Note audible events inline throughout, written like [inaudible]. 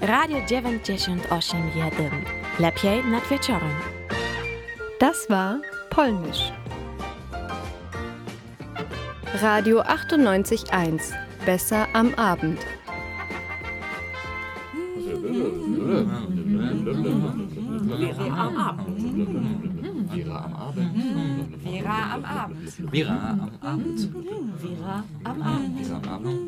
Radio 98 jeden. Lepiej nad wieczorem. Das war Polnisch. Radio 98.1. Besser am Abend. Vera am Abend. Vera am Abend. Vera am Abend. Vera am Abend. Vera am Abend.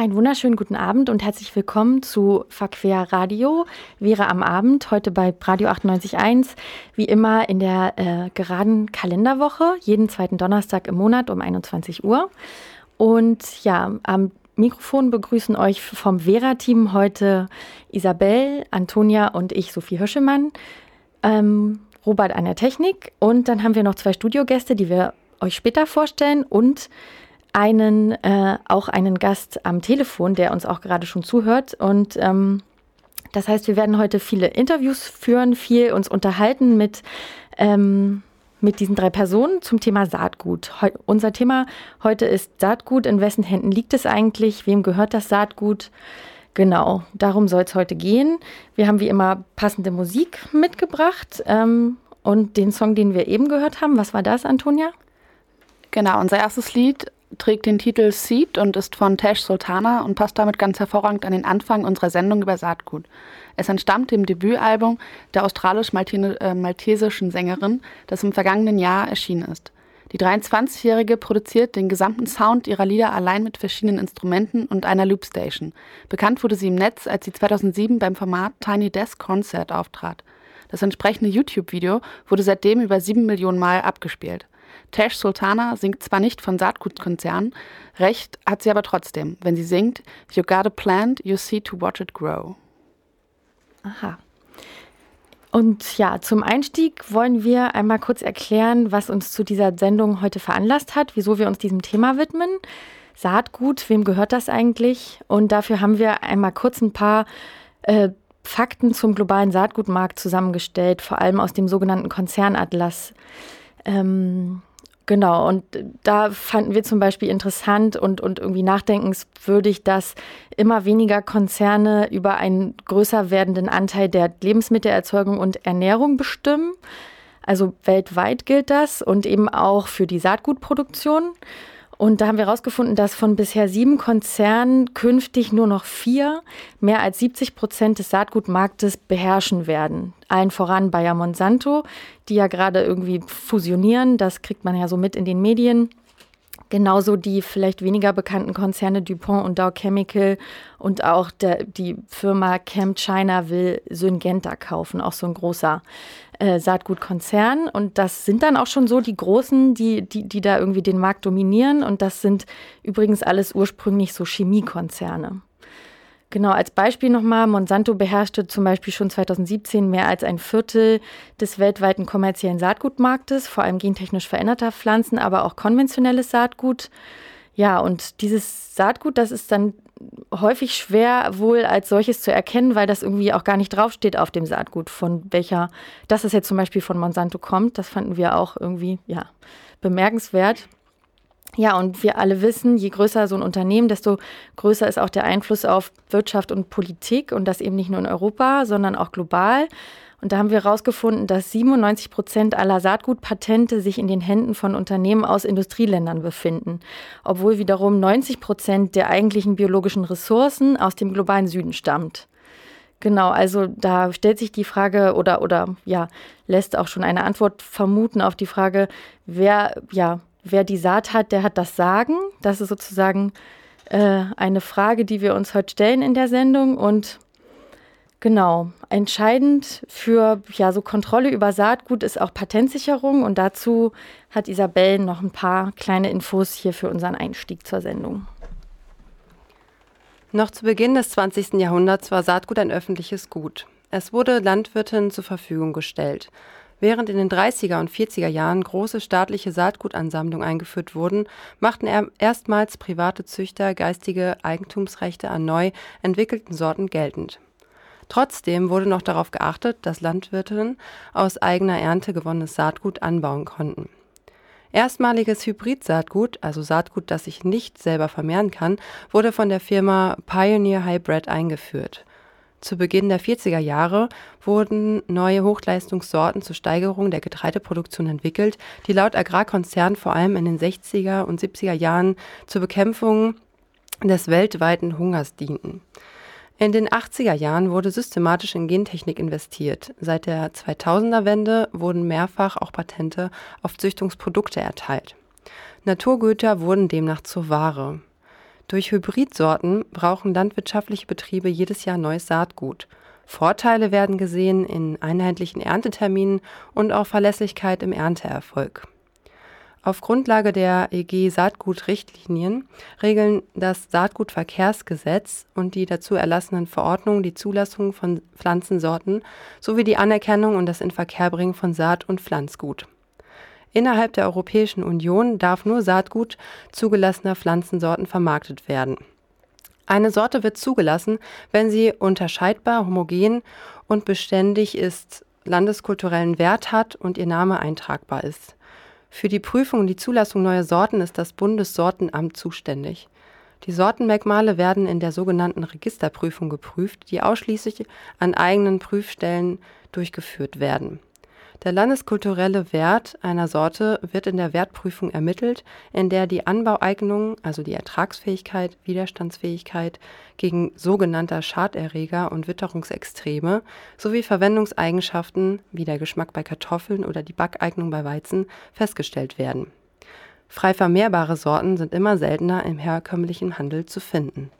Einen wunderschönen guten Abend und herzlich willkommen zu Verquer Radio. Wäre am Abend, heute bei Radio 98.1, wie immer in der äh, geraden Kalenderwoche, jeden zweiten Donnerstag im Monat um 21 Uhr. Und ja, am Mikrofon begrüßen euch vom Vera-Team heute Isabel, Antonia und ich, Sophie Hirschemann, ähm, Robert an der Technik. Und dann haben wir noch zwei Studiogäste, die wir euch später vorstellen und einen, äh, auch einen Gast am Telefon, der uns auch gerade schon zuhört. Und ähm, das heißt, wir werden heute viele Interviews führen, viel uns unterhalten mit, ähm, mit diesen drei Personen zum Thema Saatgut. Heu unser Thema heute ist Saatgut. In wessen Händen liegt es eigentlich? Wem gehört das Saatgut? Genau, darum soll es heute gehen. Wir haben wie immer passende Musik mitgebracht. Ähm, und den Song, den wir eben gehört haben, was war das, Antonia? Genau, unser erstes Lied trägt den Titel Seed und ist von Tash Sultana und passt damit ganz hervorragend an den Anfang unserer Sendung über Saatgut. Es entstammt dem Debütalbum der australisch-maltesischen Sängerin, das im vergangenen Jahr erschienen ist. Die 23-Jährige produziert den gesamten Sound ihrer Lieder allein mit verschiedenen Instrumenten und einer Loopstation. Bekannt wurde sie im Netz, als sie 2007 beim Format Tiny Desk Concert auftrat. Das entsprechende YouTube-Video wurde seitdem über sieben Millionen Mal abgespielt. Tash Sultana singt zwar nicht von Saatgutkonzernen, recht hat sie aber trotzdem, wenn sie singt You got a plant, you see to watch it grow. Aha. Und ja, zum Einstieg wollen wir einmal kurz erklären, was uns zu dieser Sendung heute veranlasst hat, wieso wir uns diesem Thema widmen. Saatgut, wem gehört das eigentlich? Und dafür haben wir einmal kurz ein paar äh, Fakten zum globalen Saatgutmarkt zusammengestellt, vor allem aus dem sogenannten Konzernatlas. Ähm, Genau, und da fanden wir zum Beispiel interessant und, und irgendwie nachdenkenswürdig, dass immer weniger Konzerne über einen größer werdenden Anteil der Lebensmittelerzeugung und Ernährung bestimmen. Also weltweit gilt das und eben auch für die Saatgutproduktion. Und da haben wir herausgefunden, dass von bisher sieben Konzernen künftig nur noch vier mehr als 70 Prozent des Saatgutmarktes beherrschen werden. Allen voran Bayer Monsanto, die ja gerade irgendwie fusionieren. Das kriegt man ja so mit in den Medien. Genauso die vielleicht weniger bekannten Konzerne DuPont und Dow Chemical und auch der, die Firma Chem China will Syngenta kaufen, auch so ein großer äh, Saatgutkonzern. Und das sind dann auch schon so die Großen, die, die, die da irgendwie den Markt dominieren. Und das sind übrigens alles ursprünglich so Chemiekonzerne. Genau, als Beispiel nochmal, Monsanto beherrschte zum Beispiel schon 2017 mehr als ein Viertel des weltweiten kommerziellen Saatgutmarktes, vor allem gentechnisch veränderter Pflanzen, aber auch konventionelles Saatgut. Ja, und dieses Saatgut, das ist dann häufig schwer wohl als solches zu erkennen, weil das irgendwie auch gar nicht draufsteht auf dem Saatgut, von welcher, dass es jetzt zum Beispiel von Monsanto kommt. Das fanden wir auch irgendwie, ja, bemerkenswert. Ja, und wir alle wissen, je größer so ein Unternehmen, desto größer ist auch der Einfluss auf Wirtschaft und Politik und das eben nicht nur in Europa, sondern auch global. Und da haben wir herausgefunden, dass 97 Prozent aller Saatgutpatente sich in den Händen von Unternehmen aus Industrieländern befinden, obwohl wiederum 90 Prozent der eigentlichen biologischen Ressourcen aus dem globalen Süden stammt. Genau, also da stellt sich die Frage oder, oder ja, lässt auch schon eine Antwort vermuten auf die Frage, wer, ja, wer die Saat hat, der hat das Sagen. Das ist sozusagen äh, eine Frage, die wir uns heute stellen in der Sendung. Und genau, entscheidend für ja, so Kontrolle über Saatgut ist auch Patentsicherung. Und dazu hat Isabel noch ein paar kleine Infos hier für unseren Einstieg zur Sendung. Noch zu Beginn des 20. Jahrhunderts war Saatgut ein öffentliches Gut. Es wurde Landwirten zur Verfügung gestellt. Während in den 30er und 40er Jahren große staatliche Saatgutansammlungen eingeführt wurden, machten erstmals private Züchter geistige Eigentumsrechte an neu entwickelten Sorten geltend. Trotzdem wurde noch darauf geachtet, dass Landwirtinnen aus eigener Ernte gewonnenes Saatgut anbauen konnten Erstmaliges Hybrid-Saatgut, also Saatgut, das sich nicht selber vermehren kann, wurde von der Firma Pioneer Hybrid eingeführt. Zu Beginn der 40er Jahre wurden neue Hochleistungssorten zur Steigerung der Getreideproduktion entwickelt, die laut Agrarkonzern vor allem in den 60er und 70er Jahren zur Bekämpfung des weltweiten Hungers dienten in den 80er Jahren wurde systematisch in Gentechnik investiert. Seit der 2000er-Wende wurden mehrfach auch Patente auf Züchtungsprodukte erteilt. Naturgüter wurden demnach zur Ware. Durch Hybridsorten brauchen landwirtschaftliche Betriebe jedes Jahr neues Saatgut. Vorteile werden gesehen in einheitlichen Ernteterminen und auch Verlässlichkeit im Ernteerfolg. Auf Grundlage der EG Saatgutrichtlinien regeln das Saatgutverkehrsgesetz und die dazu erlassenen Verordnungen die Zulassung von Pflanzensorten sowie die Anerkennung und das Inverkehrbringen von Saat und Pflanzgut. Innerhalb der Europäischen Union darf nur Saatgut zugelassener Pflanzensorten vermarktet werden. Eine Sorte wird zugelassen, wenn sie unterscheidbar, homogen und beständig ist, landeskulturellen Wert hat und ihr Name eintragbar ist. Für die Prüfung und die Zulassung neuer Sorten ist das Bundessortenamt zuständig. Die Sortenmerkmale werden in der sogenannten Registerprüfung geprüft, die ausschließlich an eigenen Prüfstellen durchgeführt werden der landeskulturelle Wert einer Sorte wird in der Wertprüfung ermittelt, in der die Anbaueignung, also die Ertragsfähigkeit, Widerstandsfähigkeit gegen sogenannter Schaderreger und Witterungsextreme sowie Verwendungseigenschaften wie der Geschmack bei Kartoffeln oder die Backeignung bei Weizen festgestellt werden. Frei vermehrbare Sorten sind immer seltener im herkömmlichen Handel zu finden.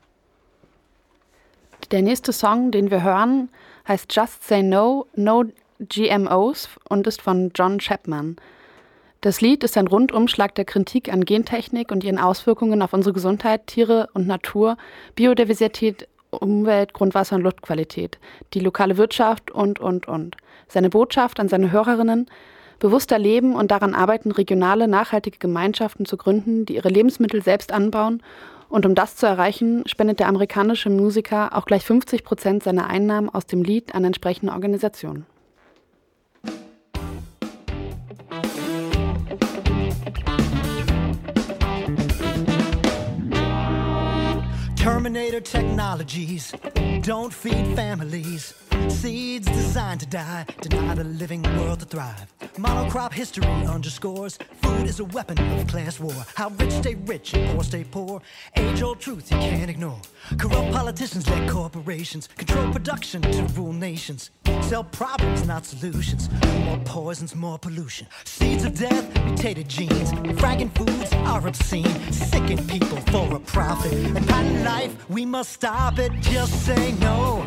Der nächste Song, den wir hören, heißt Just Say No, No GMOs und ist von John Chapman. Das Lied ist ein Rundumschlag der Kritik an Gentechnik und ihren Auswirkungen auf unsere Gesundheit, Tiere und Natur, Biodiversität, Umwelt, Grundwasser und Luftqualität, die lokale Wirtschaft und, und, und. Seine Botschaft an seine Hörerinnen, bewusster leben und daran arbeiten, regionale, nachhaltige Gemeinschaften zu gründen, die ihre Lebensmittel selbst anbauen. Und um das zu erreichen, spendet der amerikanische Musiker auch gleich 50 Prozent seiner Einnahmen aus dem Lied an entsprechende Organisationen. Terminator technologies don't feed families. Seeds designed to die deny the living world to thrive. Monocrop history underscores food is a weapon of class war. How rich stay rich and poor stay poor. Age old truth you can't ignore. Corrupt politicians let corporations control production to rule nations. Sell problems, not solutions. More poisons, more pollution. Seeds of death, mutated genes. Fragging foods are obscene. Sicken people for a profit. And patent life, we must stop it. Just say no.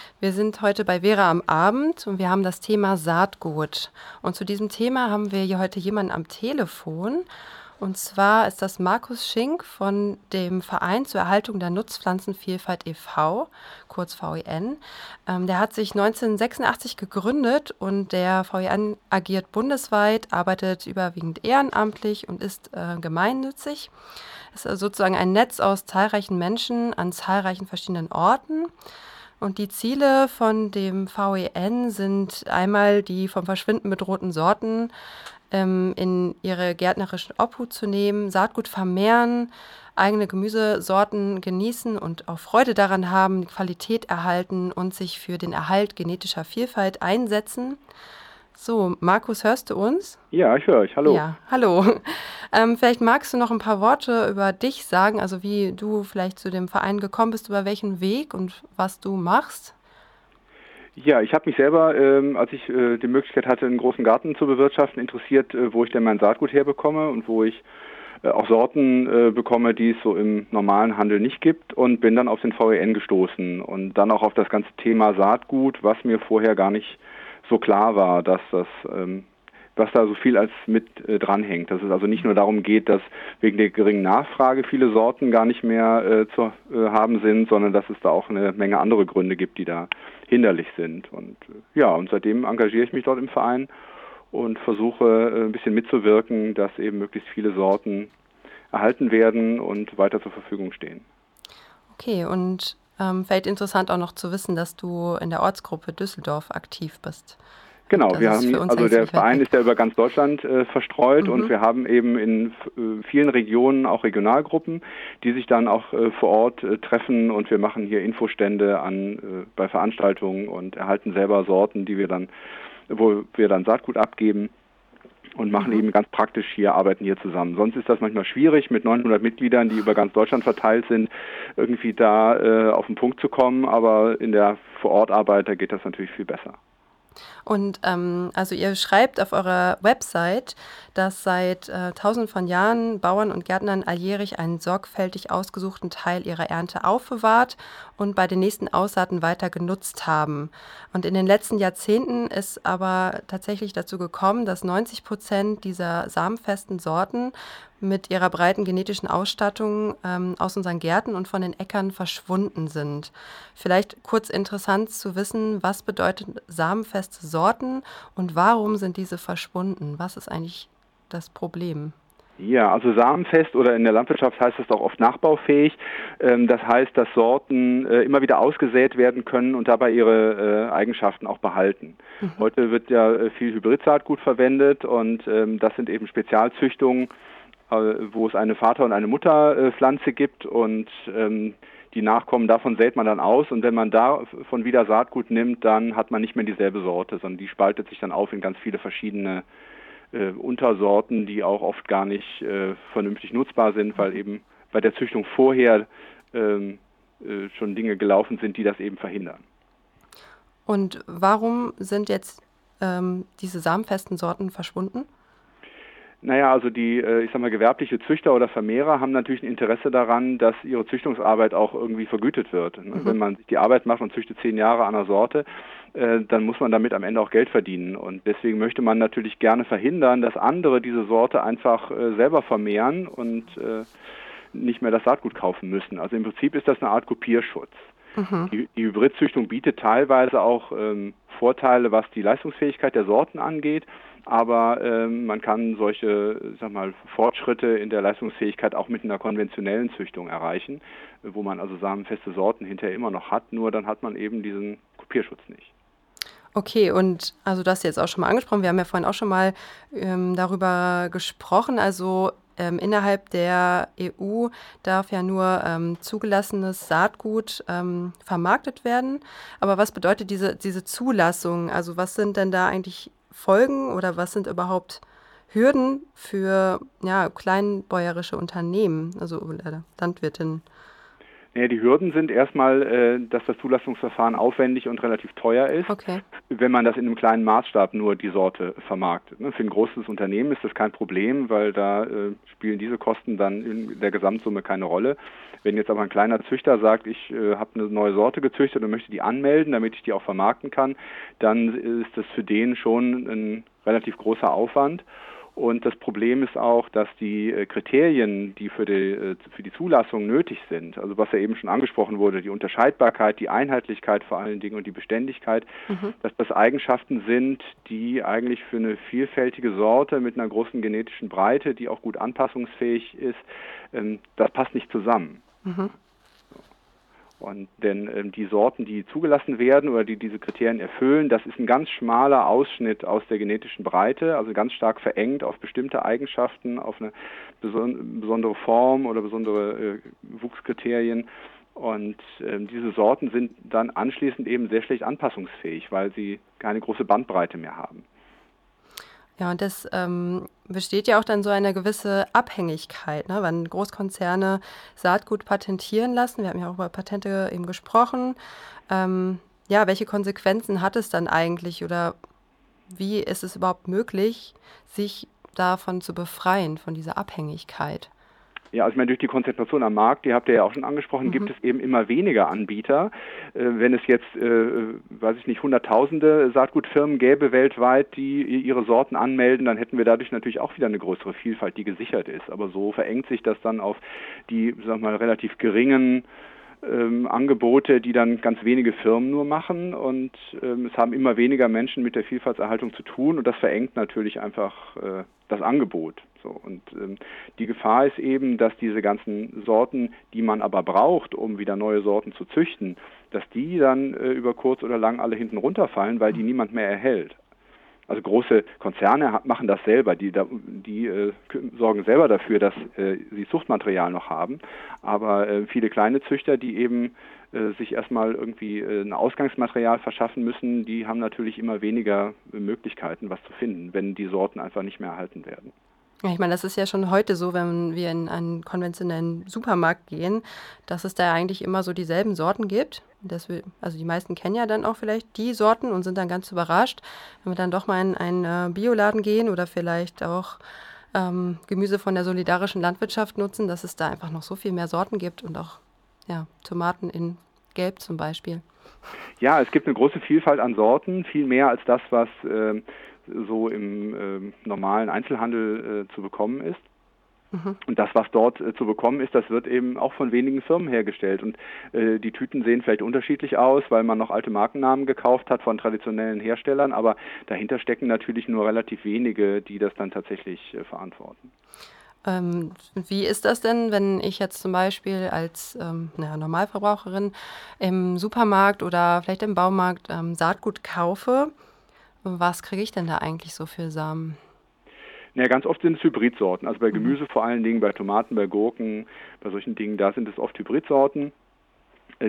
Wir sind heute bei Vera am Abend und wir haben das Thema Saatgut. Und zu diesem Thema haben wir hier heute jemanden am Telefon. Und zwar ist das Markus Schink von dem Verein zur Erhaltung der Nutzpflanzenvielfalt e.V., kurz VEN. Ähm, der hat sich 1986 gegründet und der VEN agiert bundesweit, arbeitet überwiegend ehrenamtlich und ist äh, gemeinnützig. Es ist sozusagen ein Netz aus zahlreichen Menschen an zahlreichen verschiedenen Orten. Und die Ziele von dem VEN sind einmal die vom Verschwinden bedrohten Sorten ähm, in ihre gärtnerischen Obhut zu nehmen, Saatgut vermehren, eigene Gemüsesorten genießen und auch Freude daran haben, Qualität erhalten und sich für den Erhalt genetischer Vielfalt einsetzen. So, Markus, hörst du uns? Ja, ich höre euch. Hallo. Ja, hallo. [laughs] Ähm, vielleicht magst du noch ein paar Worte über dich sagen, also wie du vielleicht zu dem Verein gekommen bist, über welchen Weg und was du machst. Ja, ich habe mich selber, ähm, als ich äh, die Möglichkeit hatte, einen großen Garten zu bewirtschaften, interessiert, äh, wo ich denn mein Saatgut herbekomme und wo ich äh, auch Sorten äh, bekomme, die es so im normalen Handel nicht gibt und bin dann auf den VEN gestoßen und dann auch auf das ganze Thema Saatgut, was mir vorher gar nicht so klar war, dass das ähm, was da so viel als mit äh, dranhängt. Dass es also nicht nur darum geht, dass wegen der geringen Nachfrage viele Sorten gar nicht mehr äh, zu äh, haben sind, sondern dass es da auch eine Menge andere Gründe gibt, die da hinderlich sind. Und äh, ja, und seitdem engagiere ich mich dort im Verein und versuche äh, ein bisschen mitzuwirken, dass eben möglichst viele Sorten erhalten werden und weiter zur Verfügung stehen. Okay, und ähm, vielleicht interessant auch noch zu wissen, dass du in der Ortsgruppe Düsseldorf aktiv bist. Genau, das wir haben, also der Verein ist ja über ganz Deutschland äh, verstreut mhm. und wir haben eben in äh, vielen Regionen auch Regionalgruppen, die sich dann auch äh, vor Ort äh, treffen und wir machen hier Infostände an äh, bei Veranstaltungen und erhalten selber Sorten, die wir dann, wo wir dann Saatgut abgeben und machen mhm. eben ganz praktisch hier, arbeiten hier zusammen. Sonst ist das manchmal schwierig, mit 900 Mitgliedern, die über ganz Deutschland verteilt sind, irgendwie da äh, auf den Punkt zu kommen, aber in der Vorortarbeit, da geht das natürlich viel besser. Und ähm, also ihr schreibt auf eurer Website, dass seit äh, tausend von Jahren Bauern und Gärtnern alljährlich einen sorgfältig ausgesuchten Teil ihrer Ernte aufbewahrt und bei den nächsten Aussaaten weiter genutzt haben. Und in den letzten Jahrzehnten ist aber tatsächlich dazu gekommen, dass 90 Prozent dieser samenfesten Sorten mit ihrer breiten genetischen Ausstattung ähm, aus unseren Gärten und von den Äckern verschwunden sind. Vielleicht kurz interessant zu wissen, was bedeutet samenfeste Sorten und warum sind diese verschwunden? Was ist eigentlich das Problem? Ja, also samenfest oder in der Landwirtschaft heißt das auch oft nachbaufähig. Ähm, das heißt, dass Sorten äh, immer wieder ausgesät werden können und dabei ihre äh, Eigenschaften auch behalten. Mhm. Heute wird ja äh, viel Hybridsaatgut verwendet und ähm, das sind eben Spezialzüchtungen, wo es eine Vater- und eine Mutterpflanze gibt und ähm, die Nachkommen davon sät man dann aus und wenn man davon wieder Saatgut nimmt, dann hat man nicht mehr dieselbe Sorte, sondern die spaltet sich dann auf in ganz viele verschiedene äh, Untersorten, die auch oft gar nicht äh, vernünftig nutzbar sind, weil eben bei der Züchtung vorher ähm, äh, schon Dinge gelaufen sind, die das eben verhindern. Und warum sind jetzt ähm, diese samenfesten Sorten verschwunden? Naja, also die, äh, ich sag mal, gewerbliche Züchter oder Vermehrer haben natürlich ein Interesse daran, dass ihre Züchtungsarbeit auch irgendwie vergütet wird. Mhm. Wenn man sich die Arbeit macht und züchtet zehn Jahre an einer Sorte, äh, dann muss man damit am Ende auch Geld verdienen. Und deswegen möchte man natürlich gerne verhindern, dass andere diese Sorte einfach äh, selber vermehren und nicht mehr das Saatgut kaufen müssen. Also im Prinzip ist das eine Art Kopierschutz. Mhm. Die, die Hybridzüchtung bietet teilweise auch ähm, Vorteile, was die Leistungsfähigkeit der Sorten angeht aber ähm, man kann solche sag mal, Fortschritte in der Leistungsfähigkeit auch mit einer konventionellen Züchtung erreichen, wo man also samenfeste Sorten hinterher immer noch hat, nur dann hat man eben diesen Kopierschutz nicht. Okay, und also das jetzt auch schon mal angesprochen, wir haben ja vorhin auch schon mal ähm, darüber gesprochen, also ähm, innerhalb der EU darf ja nur ähm, zugelassenes Saatgut ähm, vermarktet werden. Aber was bedeutet diese, diese Zulassung? Also was sind denn da eigentlich Folgen oder was sind überhaupt Hürden für ja, kleinbäuerische Unternehmen, also Landwirtinnen? Ja, die Hürden sind erstmal, äh, dass das Zulassungsverfahren aufwendig und relativ teuer ist, okay. wenn man das in einem kleinen Maßstab nur die Sorte vermarktet. Ne? Für ein großes Unternehmen ist das kein Problem, weil da äh, spielen diese Kosten dann in der Gesamtsumme keine Rolle. Wenn jetzt aber ein kleiner Züchter sagt, ich äh, habe eine neue Sorte gezüchtet und möchte die anmelden, damit ich die auch vermarkten kann, dann ist das für den schon ein relativ großer Aufwand. Und das Problem ist auch, dass die äh, Kriterien, die für die, äh, für die Zulassung nötig sind, also was ja eben schon angesprochen wurde, die Unterscheidbarkeit, die Einheitlichkeit vor allen Dingen und die Beständigkeit, mhm. dass das Eigenschaften sind, die eigentlich für eine vielfältige Sorte mit einer großen genetischen Breite, die auch gut anpassungsfähig ist, ähm, das passt nicht zusammen. Mhm. Und denn ähm, die Sorten, die zugelassen werden oder die diese Kriterien erfüllen, das ist ein ganz schmaler Ausschnitt aus der genetischen Breite, also ganz stark verengt auf bestimmte Eigenschaften, auf eine beson besondere Form oder besondere äh, Wuchskriterien. Und ähm, diese Sorten sind dann anschließend eben sehr schlecht anpassungsfähig, weil sie keine große Bandbreite mehr haben. Ja, und das ähm, besteht ja auch dann so eine gewisse Abhängigkeit, ne? wenn Großkonzerne Saatgut patentieren lassen. Wir haben ja auch über Patente eben gesprochen. Ähm, ja, welche Konsequenzen hat es dann eigentlich oder wie ist es überhaupt möglich, sich davon zu befreien, von dieser Abhängigkeit? Ja, also ich meine, durch die Konzentration am Markt, die habt ihr ja auch schon angesprochen, mhm. gibt es eben immer weniger Anbieter. Äh, wenn es jetzt, äh, weiß ich nicht, hunderttausende Saatgutfirmen gäbe weltweit, die ihre Sorten anmelden, dann hätten wir dadurch natürlich auch wieder eine größere Vielfalt, die gesichert ist. Aber so verengt sich das dann auf die, sag mal, relativ geringen ähm, Angebote, die dann ganz wenige Firmen nur machen und ähm, es haben immer weniger Menschen mit der Vielfaltserhaltung zu tun und das verengt natürlich einfach äh, das Angebot. So, und ähm, die Gefahr ist eben, dass diese ganzen Sorten, die man aber braucht, um wieder neue Sorten zu züchten, dass die dann äh, über kurz oder lang alle hinten runterfallen, weil die niemand mehr erhält. Also große Konzerne machen das selber, die, die äh, sorgen selber dafür, dass äh, sie Zuchtmaterial noch haben. Aber äh, viele kleine Züchter, die eben äh, sich erstmal irgendwie äh, ein Ausgangsmaterial verschaffen müssen, die haben natürlich immer weniger Möglichkeiten, was zu finden, wenn die Sorten einfach nicht mehr erhalten werden. Ich meine, das ist ja schon heute so, wenn wir in einen konventionellen Supermarkt gehen, dass es da eigentlich immer so dieselben Sorten gibt. Wir, also die meisten kennen ja dann auch vielleicht die Sorten und sind dann ganz überrascht, wenn wir dann doch mal in einen äh, Bioladen gehen oder vielleicht auch ähm, Gemüse von der solidarischen Landwirtschaft nutzen, dass es da einfach noch so viel mehr Sorten gibt und auch ja, Tomaten in Gelb zum Beispiel. Ja, es gibt eine große Vielfalt an Sorten, viel mehr als das, was äh, so im äh, normalen Einzelhandel äh, zu bekommen ist. Mhm. Und das, was dort äh, zu bekommen ist, das wird eben auch von wenigen Firmen hergestellt. Und äh, die Tüten sehen vielleicht unterschiedlich aus, weil man noch alte Markennamen gekauft hat von traditionellen Herstellern, aber dahinter stecken natürlich nur relativ wenige, die das dann tatsächlich äh, verantworten. Ähm, wie ist das denn, wenn ich jetzt zum Beispiel als ähm, naja, Normalverbraucherin im Supermarkt oder vielleicht im Baumarkt ähm, Saatgut kaufe? Was kriege ich denn da eigentlich so für Samen? Ja, ganz oft sind es Hybridsorten. Also bei mhm. Gemüse vor allen Dingen, bei Tomaten, bei Gurken, bei solchen Dingen, da sind es oft Hybridsorten,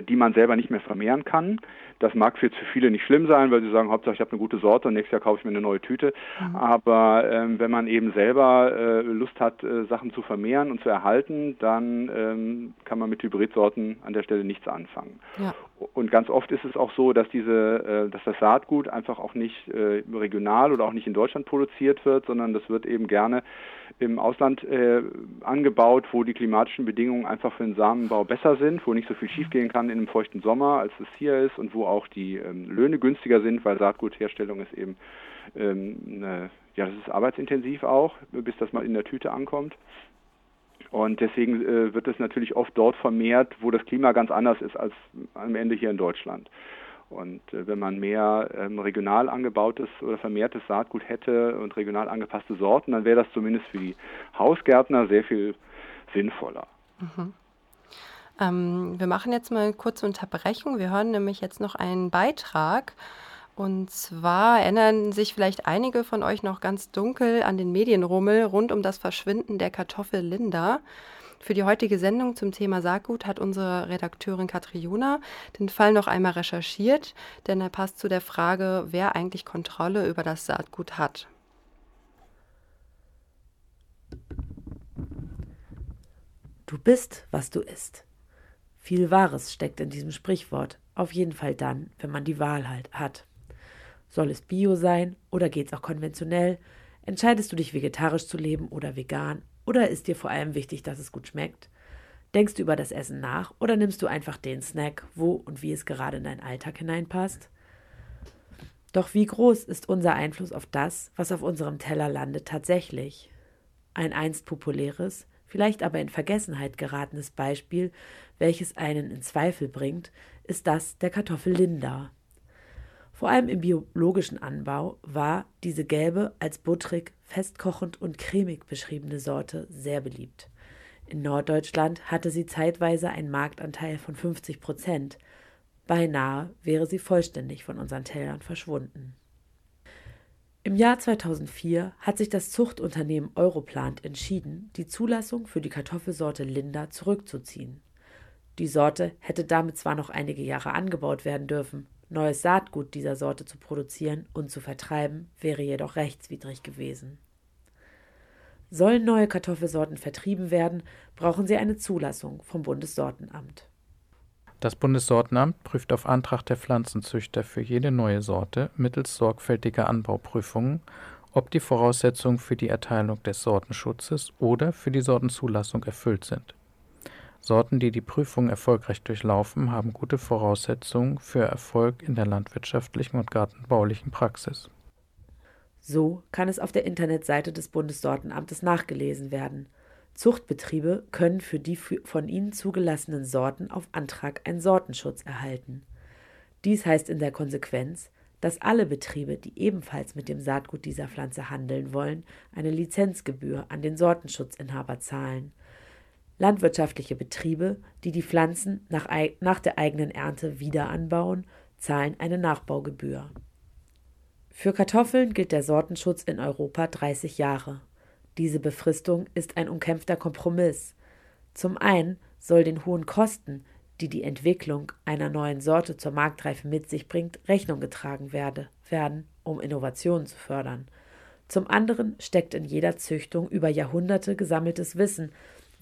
die man selber nicht mehr vermehren kann. Das mag für viele nicht schlimm sein, weil sie sagen, Hauptsache ich habe eine gute Sorte und nächstes Jahr kaufe ich mir eine neue Tüte. Mhm. Aber ähm, wenn man eben selber äh, Lust hat, äh, Sachen zu vermehren und zu erhalten, dann ähm, kann man mit Hybridsorten an der Stelle nichts anfangen. Ja. Und ganz oft ist es auch so, dass diese, äh, dass das Saatgut einfach auch nicht äh, regional oder auch nicht in Deutschland produziert wird, sondern das wird eben gerne im Ausland äh, angebaut, wo die klimatischen Bedingungen einfach für den Samenbau besser sind, wo nicht so viel schiefgehen kann in einem feuchten Sommer, als es hier ist und wo auch die ähm, Löhne günstiger sind, weil Saatgutherstellung ist eben, ähm, eine, ja, das ist arbeitsintensiv auch, bis das mal in der Tüte ankommt. Und deswegen äh, wird es natürlich oft dort vermehrt, wo das Klima ganz anders ist als am Ende hier in Deutschland. Und äh, wenn man mehr ähm, regional angebautes oder vermehrtes Saatgut hätte und regional angepasste Sorten, dann wäre das zumindest für die Hausgärtner sehr viel sinnvoller. Mhm. Ähm, wir machen jetzt mal eine kurze Unterbrechung. Wir hören nämlich jetzt noch einen Beitrag. Und zwar erinnern sich vielleicht einige von euch noch ganz dunkel an den Medienrummel rund um das Verschwinden der Kartoffel Linda. Für die heutige Sendung zum Thema Saatgut hat unsere Redakteurin Katriona den Fall noch einmal recherchiert, denn er passt zu der Frage, wer eigentlich Kontrolle über das Saatgut hat. Du bist, was du isst. Viel Wahres steckt in diesem Sprichwort, auf jeden Fall dann, wenn man die Wahl halt hat. Soll es Bio sein oder geht's auch konventionell? Entscheidest du dich vegetarisch zu leben oder vegan oder ist dir vor allem wichtig, dass es gut schmeckt? Denkst du über das Essen nach oder nimmst du einfach den Snack, wo und wie es gerade in deinen Alltag hineinpasst? Doch wie groß ist unser Einfluss auf das, was auf unserem Teller landet, tatsächlich? Ein einst populäres, vielleicht aber in Vergessenheit geratenes Beispiel, welches einen in Zweifel bringt, ist das der Kartoffel Linda. Vor allem im biologischen Anbau war diese gelbe, als butterig, festkochend und cremig beschriebene Sorte sehr beliebt. In Norddeutschland hatte sie zeitweise einen Marktanteil von 50 Prozent. Beinahe wäre sie vollständig von unseren Tellern verschwunden. Im Jahr 2004 hat sich das Zuchtunternehmen Europlant entschieden, die Zulassung für die Kartoffelsorte Linda zurückzuziehen. Die Sorte hätte damit zwar noch einige Jahre angebaut werden dürfen, neues Saatgut dieser Sorte zu produzieren und zu vertreiben wäre jedoch rechtswidrig gewesen. Sollen neue Kartoffelsorten vertrieben werden, brauchen sie eine Zulassung vom Bundessortenamt. Das Bundessortenamt prüft auf Antrag der Pflanzenzüchter für jede neue Sorte mittels sorgfältiger Anbauprüfungen, ob die Voraussetzungen für die Erteilung des Sortenschutzes oder für die Sortenzulassung erfüllt sind. Sorten, die die Prüfung erfolgreich durchlaufen, haben gute Voraussetzungen für Erfolg in der landwirtschaftlichen und gartenbaulichen Praxis. So kann es auf der Internetseite des Bundessortenamtes nachgelesen werden. Zuchtbetriebe können für die von ihnen zugelassenen Sorten auf Antrag einen Sortenschutz erhalten. Dies heißt in der Konsequenz, dass alle Betriebe, die ebenfalls mit dem Saatgut dieser Pflanze handeln wollen, eine Lizenzgebühr an den Sortenschutzinhaber zahlen. Landwirtschaftliche Betriebe, die die Pflanzen nach, nach der eigenen Ernte wieder anbauen, zahlen eine Nachbaugebühr. Für Kartoffeln gilt der Sortenschutz in Europa 30 Jahre. Diese Befristung ist ein umkämpfter Kompromiss. Zum einen soll den hohen Kosten, die die Entwicklung einer neuen Sorte zur Marktreife mit sich bringt, Rechnung getragen werde, werden, um Innovationen zu fördern. Zum anderen steckt in jeder Züchtung über Jahrhunderte gesammeltes Wissen,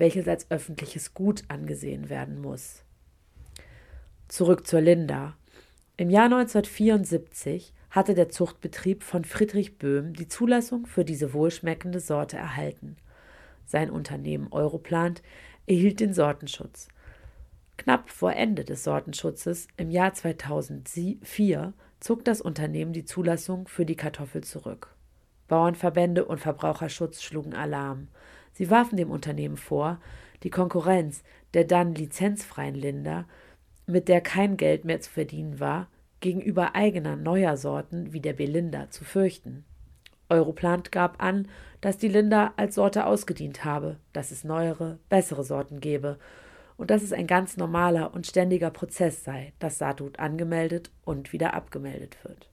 welches als öffentliches Gut angesehen werden muss. Zurück zur Linda. Im Jahr 1974 hatte der Zuchtbetrieb von Friedrich Böhm die Zulassung für diese wohlschmeckende Sorte erhalten. Sein Unternehmen Europlant erhielt den Sortenschutz. Knapp vor Ende des Sortenschutzes im Jahr 2004 zog das Unternehmen die Zulassung für die Kartoffel zurück. Bauernverbände und Verbraucherschutz schlugen Alarm. Sie warfen dem Unternehmen vor, die Konkurrenz der dann lizenzfreien Linder, mit der kein Geld mehr zu verdienen war, gegenüber eigener neuer Sorten wie der Belinda zu fürchten. Europlant gab an, dass die Linda als Sorte ausgedient habe, dass es neuere, bessere Sorten gebe und dass es ein ganz normaler und ständiger Prozess sei, dass Saatgut angemeldet und wieder abgemeldet wird.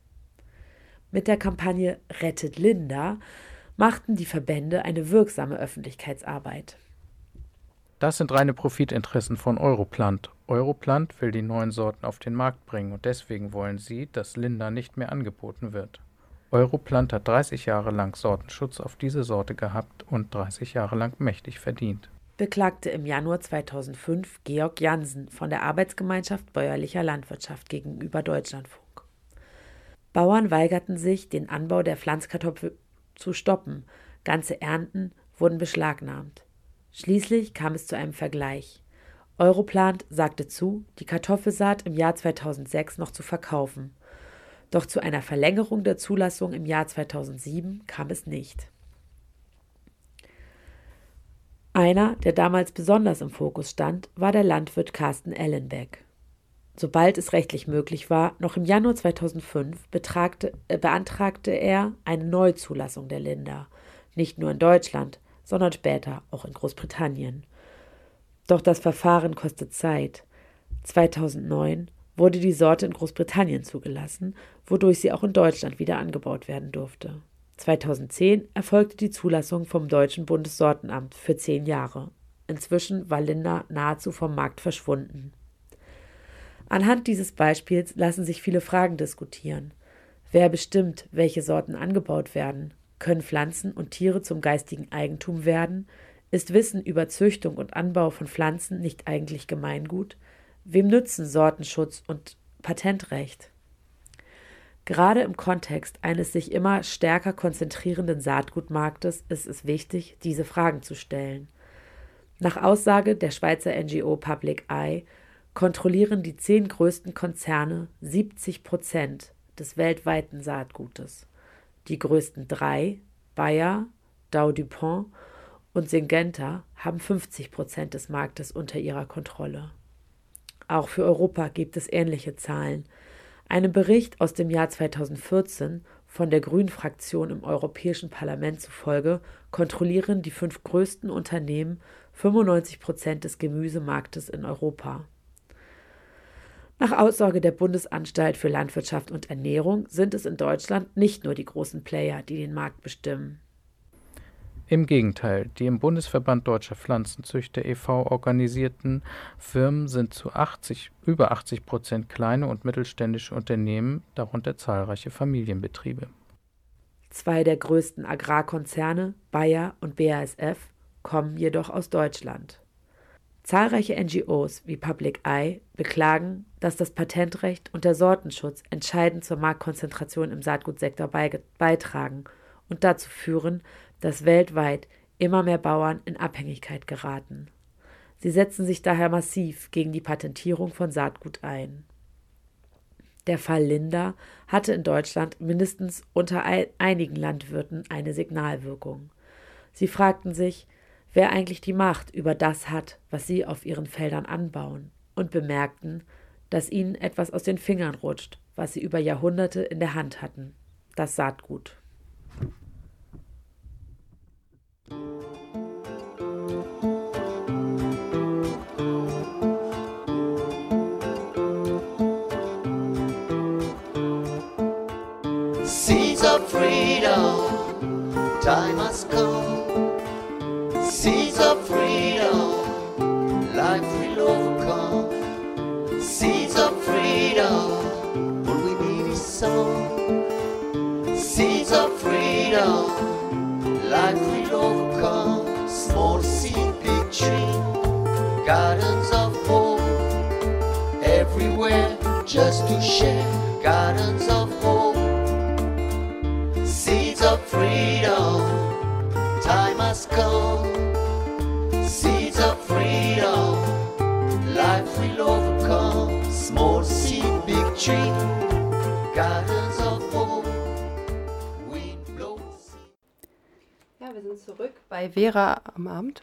Mit der Kampagne Rettet Linda machten die Verbände eine wirksame Öffentlichkeitsarbeit. Das sind reine Profitinteressen von Europlant. Europlant will die neuen Sorten auf den Markt bringen und deswegen wollen sie, dass Linda nicht mehr angeboten wird. Europlant hat 30 Jahre lang Sortenschutz auf diese Sorte gehabt und 30 Jahre lang mächtig verdient. Beklagte im Januar 2005 Georg Jansen von der Arbeitsgemeinschaft Bäuerlicher Landwirtschaft gegenüber Deutschlandfunk. Bauern weigerten sich, den Anbau der Pflanzkartoffel zu stoppen. Ganze Ernten wurden beschlagnahmt. Schließlich kam es zu einem Vergleich. Europlant sagte zu, die Kartoffelsaat im Jahr 2006 noch zu verkaufen. Doch zu einer Verlängerung der Zulassung im Jahr 2007 kam es nicht. Einer, der damals besonders im Fokus stand, war der Landwirt Carsten Ellenbeck. Sobald es rechtlich möglich war, noch im Januar 2005 äh, beantragte er eine Neuzulassung der Linda, nicht nur in Deutschland, sondern später auch in Großbritannien. Doch das Verfahren kostet Zeit. 2009 wurde die Sorte in Großbritannien zugelassen, wodurch sie auch in Deutschland wieder angebaut werden durfte. 2010 erfolgte die Zulassung vom Deutschen Bundessortenamt für zehn Jahre. Inzwischen war Linda nahezu vom Markt verschwunden. Anhand dieses Beispiels lassen sich viele Fragen diskutieren. Wer bestimmt, welche Sorten angebaut werden? Können Pflanzen und Tiere zum geistigen Eigentum werden? Ist Wissen über Züchtung und Anbau von Pflanzen nicht eigentlich Gemeingut? Wem nützen Sortenschutz und Patentrecht? Gerade im Kontext eines sich immer stärker konzentrierenden Saatgutmarktes ist es wichtig, diese Fragen zu stellen. Nach Aussage der Schweizer NGO Public Eye kontrollieren die zehn größten Konzerne 70 Prozent des weltweiten Saatgutes. Die größten drei, Bayer, Dow DuPont und Syngenta, haben 50 Prozent des Marktes unter ihrer Kontrolle. Auch für Europa gibt es ähnliche Zahlen. Einem Bericht aus dem Jahr 2014 von der Grünen-Fraktion im Europäischen Parlament zufolge kontrollieren die fünf größten Unternehmen 95 Prozent des Gemüsemarktes in Europa. Nach Aussage der Bundesanstalt für Landwirtschaft und Ernährung sind es in Deutschland nicht nur die großen Player, die den Markt bestimmen. Im Gegenteil, die im Bundesverband Deutscher Pflanzenzüchter e.V. organisierten Firmen sind zu 80, über 80 Prozent kleine und mittelständische Unternehmen, darunter zahlreiche Familienbetriebe. Zwei der größten Agrarkonzerne, Bayer und BASF, kommen jedoch aus Deutschland. Zahlreiche NGOs wie Public Eye beklagen, dass das Patentrecht und der Sortenschutz entscheidend zur Marktkonzentration im Saatgutsektor beitragen und dazu führen, dass weltweit immer mehr Bauern in Abhängigkeit geraten. Sie setzen sich daher massiv gegen die Patentierung von Saatgut ein. Der Fall Linda hatte in Deutschland mindestens unter einigen Landwirten eine Signalwirkung. Sie fragten sich, wer eigentlich die Macht über das hat, was sie auf ihren Feldern anbauen, und bemerkten, dass ihnen etwas aus den Fingern rutscht, was sie über Jahrhunderte in der Hand hatten, das Saatgut. Seeds of freedom, time has come. Seeds of freedom, life will overcome. Seeds of freedom, all we need is some. Seeds of freedom, life will overcome. Small seed, big tree, gardens of hope everywhere just to share. Gardens of hope, Ja, wir sind zurück bei Vera am Abend.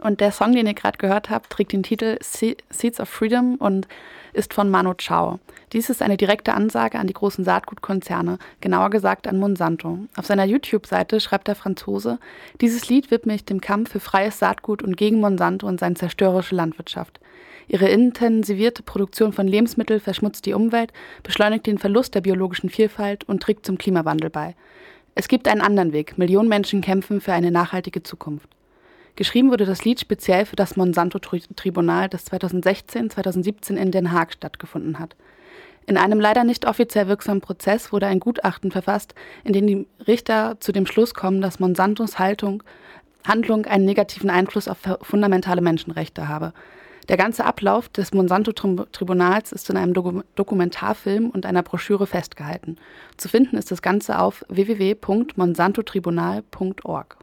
Und der Song, den ihr gerade gehört habt, trägt den Titel Se Seeds of Freedom und ist von Manu Chao. Dies ist eine direkte Ansage an die großen Saatgutkonzerne, genauer gesagt an Monsanto. Auf seiner YouTube-Seite schreibt der Franzose, dieses Lied widme ich dem Kampf für freies Saatgut und gegen Monsanto und seine zerstörerische Landwirtschaft. Ihre intensivierte Produktion von Lebensmitteln verschmutzt die Umwelt, beschleunigt den Verlust der biologischen Vielfalt und trägt zum Klimawandel bei. Es gibt einen anderen Weg. Millionen Menschen kämpfen für eine nachhaltige Zukunft. Geschrieben wurde das Lied speziell für das Monsanto-Tribunal, das 2016-2017 in Den Haag stattgefunden hat. In einem leider nicht offiziell wirksamen Prozess wurde ein Gutachten verfasst, in dem die Richter zu dem Schluss kommen, dass Monsantos Haltung, Handlung einen negativen Einfluss auf fundamentale Menschenrechte habe. Der ganze Ablauf des Monsanto-Tribunals ist in einem Doku Dokumentarfilm und einer Broschüre festgehalten. Zu finden ist das Ganze auf www.monsantotribunal.org.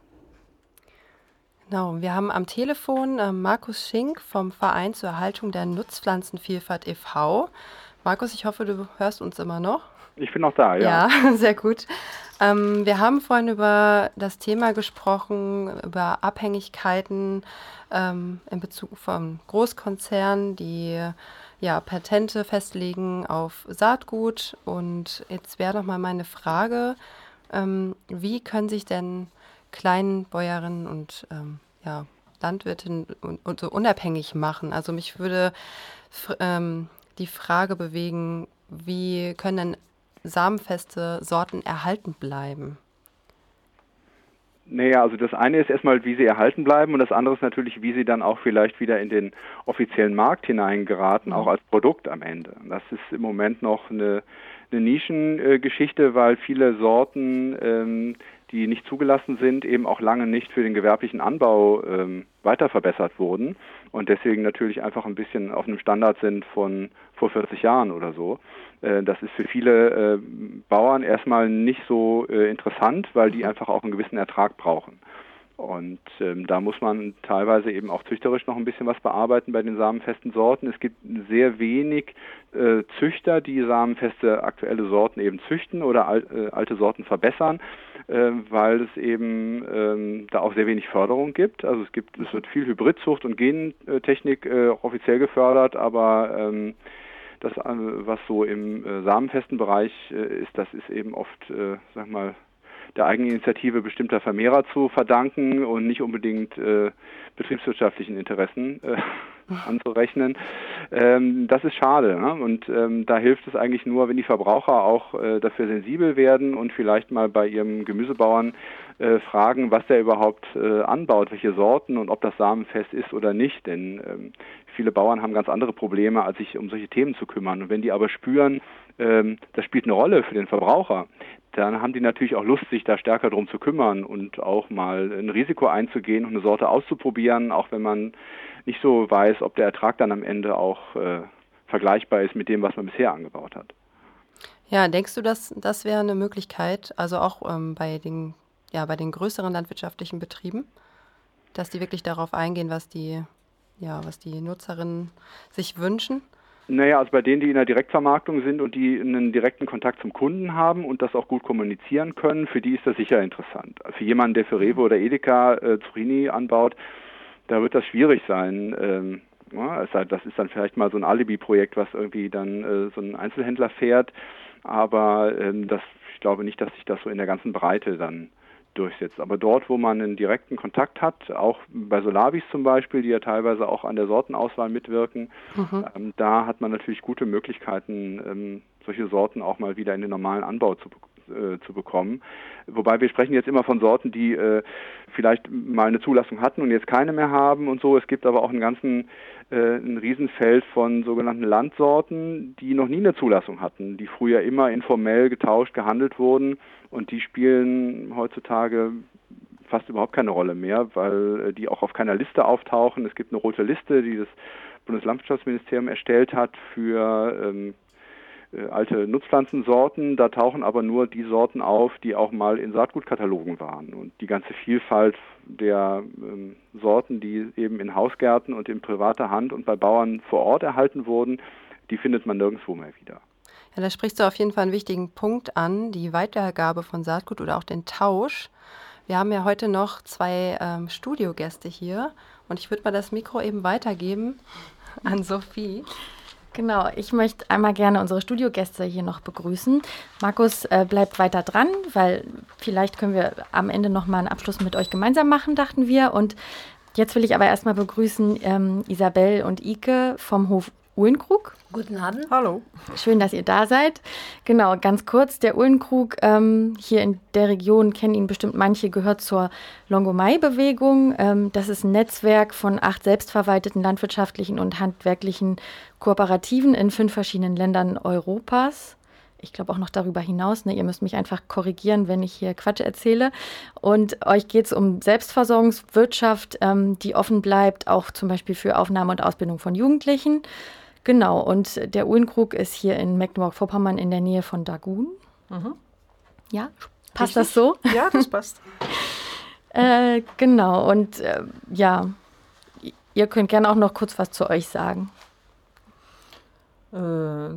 Genau, wir haben am Telefon äh, Markus Schink vom Verein zur Erhaltung der Nutzpflanzenvielfalt e.V. Markus, ich hoffe, du hörst uns immer noch. Ich bin noch da, ja. Ja, [laughs] sehr gut. Ähm, wir haben vorhin über das Thema gesprochen, über Abhängigkeiten ähm, in Bezug von Großkonzernen, die ja, Patente festlegen auf Saatgut. Und jetzt wäre noch mal meine Frage, ähm, wie können sich denn Kleinbäuerinnen und ähm, ja, Landwirtinnen und, und, so unabhängig machen? Also mich würde ähm, die Frage bewegen, wie können denn samenfeste Sorten erhalten bleiben? Naja, also das eine ist erstmal, wie sie erhalten bleiben und das andere ist natürlich, wie sie dann auch vielleicht wieder in den offiziellen Markt hineingeraten, auch als Produkt am Ende. Das ist im Moment noch eine, eine Nischengeschichte, weil viele Sorten ähm, die nicht zugelassen sind, eben auch lange nicht für den gewerblichen Anbau ähm, weiter verbessert wurden und deswegen natürlich einfach ein bisschen auf einem Standard sind von vor 40 Jahren oder so. Äh, das ist für viele äh, Bauern erstmal nicht so äh, interessant, weil die einfach auch einen gewissen Ertrag brauchen. Und ähm, da muss man teilweise eben auch züchterisch noch ein bisschen was bearbeiten bei den samenfesten Sorten. Es gibt sehr wenig äh, Züchter, die samenfeste aktuelle Sorten eben züchten oder al äh, alte Sorten verbessern, äh, weil es eben ähm, da auch sehr wenig Förderung gibt. Also es gibt, es wird viel Hybridzucht und Gentechnik äh, offiziell gefördert, aber ähm, das, äh, was so im äh, samenfesten Bereich ist, das ist eben oft, sag mal, der Eigeninitiative bestimmter Vermehrer zu verdanken und nicht unbedingt äh, betriebswirtschaftlichen Interessen äh, anzurechnen. Ähm, das ist schade. Ne? Und ähm, da hilft es eigentlich nur, wenn die Verbraucher auch äh, dafür sensibel werden und vielleicht mal bei ihrem Gemüsebauern äh, fragen, was der überhaupt äh, anbaut, welche Sorten und ob das samenfest ist oder nicht. Denn ähm, viele Bauern haben ganz andere Probleme, als sich um solche Themen zu kümmern. Und wenn die aber spüren, ähm, das spielt eine Rolle für den Verbraucher, dann haben die natürlich auch Lust, sich da stärker drum zu kümmern und auch mal ein Risiko einzugehen und eine Sorte auszuprobieren, auch wenn man nicht so weiß, ob der Ertrag dann am Ende auch äh, vergleichbar ist mit dem, was man bisher angebaut hat. Ja, denkst du, dass das wäre eine Möglichkeit, also auch ähm, bei den ja bei den größeren landwirtschaftlichen Betrieben, dass die wirklich darauf eingehen, was die ja was die Nutzerinnen sich wünschen? Naja, also bei denen, die in der Direktvermarktung sind und die einen direkten Kontakt zum Kunden haben und das auch gut kommunizieren können, für die ist das sicher interessant. Für jemanden, der für Rewe oder Edeka äh, Zucchini anbaut, da wird das schwierig sein. Ähm, ja, das ist dann vielleicht mal so ein Alibi-Projekt, was irgendwie dann äh, so ein Einzelhändler fährt, aber ähm, das, ich glaube nicht, dass sich das so in der ganzen Breite dann durchsetzt. Aber dort, wo man einen direkten Kontakt hat, auch bei Solavis zum Beispiel, die ja teilweise auch an der Sortenauswahl mitwirken, mhm. ähm, da hat man natürlich gute Möglichkeiten, ähm, solche Sorten auch mal wieder in den normalen Anbau zu, äh, zu bekommen. Wobei wir sprechen jetzt immer von Sorten, die äh, vielleicht mal eine Zulassung hatten und jetzt keine mehr haben und so. Es gibt aber auch einen ganzen äh, ein Riesenfeld von sogenannten Landsorten, die noch nie eine Zulassung hatten, die früher immer informell getauscht, gehandelt wurden und die spielen heutzutage fast überhaupt keine Rolle mehr, weil äh, die auch auf keiner Liste auftauchen. Es gibt eine rote Liste, die das Bundeslandwirtschaftsministerium erstellt hat für ähm, äh, alte Nutzpflanzensorten. Da tauchen aber nur die Sorten auf, die auch mal in Saatgutkatalogen waren. Und die ganze Vielfalt der ähm, Sorten, die eben in Hausgärten und in privater Hand und bei Bauern vor Ort erhalten wurden, die findet man nirgendwo mehr wieder. Ja, da sprichst du auf jeden Fall einen wichtigen Punkt an, die Weitergabe von Saatgut oder auch den Tausch. Wir haben ja heute noch zwei ähm, Studiogäste hier und ich würde mal das Mikro eben weitergeben an Sophie. Genau, ich möchte einmal gerne unsere Studiogäste hier noch begrüßen. Markus äh, bleibt weiter dran, weil vielleicht können wir am Ende noch mal einen Abschluss mit euch gemeinsam machen, dachten wir. Und jetzt will ich aber erstmal begrüßen ähm, Isabel und Ike vom Hof Uhlenkrug. Guten Abend. Hallo. Schön, dass ihr da seid. Genau, ganz kurz, der Uhlenkrug ähm, hier in der Region kennen ihn bestimmt manche, gehört zur Longomai-Bewegung. Ähm, das ist ein Netzwerk von acht selbstverwalteten landwirtschaftlichen und handwerklichen Kooperativen in fünf verschiedenen Ländern Europas. Ich glaube auch noch darüber hinaus. Ne? Ihr müsst mich einfach korrigieren, wenn ich hier Quatsch erzähle. Und euch geht es um Selbstversorgungswirtschaft, ähm, die offen bleibt, auch zum Beispiel für Aufnahme und Ausbildung von Jugendlichen. Genau, und der Uhlenkrug ist hier in Mecklenburg-Vorpommern in der Nähe von Dagun. Mhm. Ja, passt Richtig? das so? Ja, das passt. [laughs] äh, genau, und äh, ja, ihr könnt gerne auch noch kurz was zu euch sagen. Äh,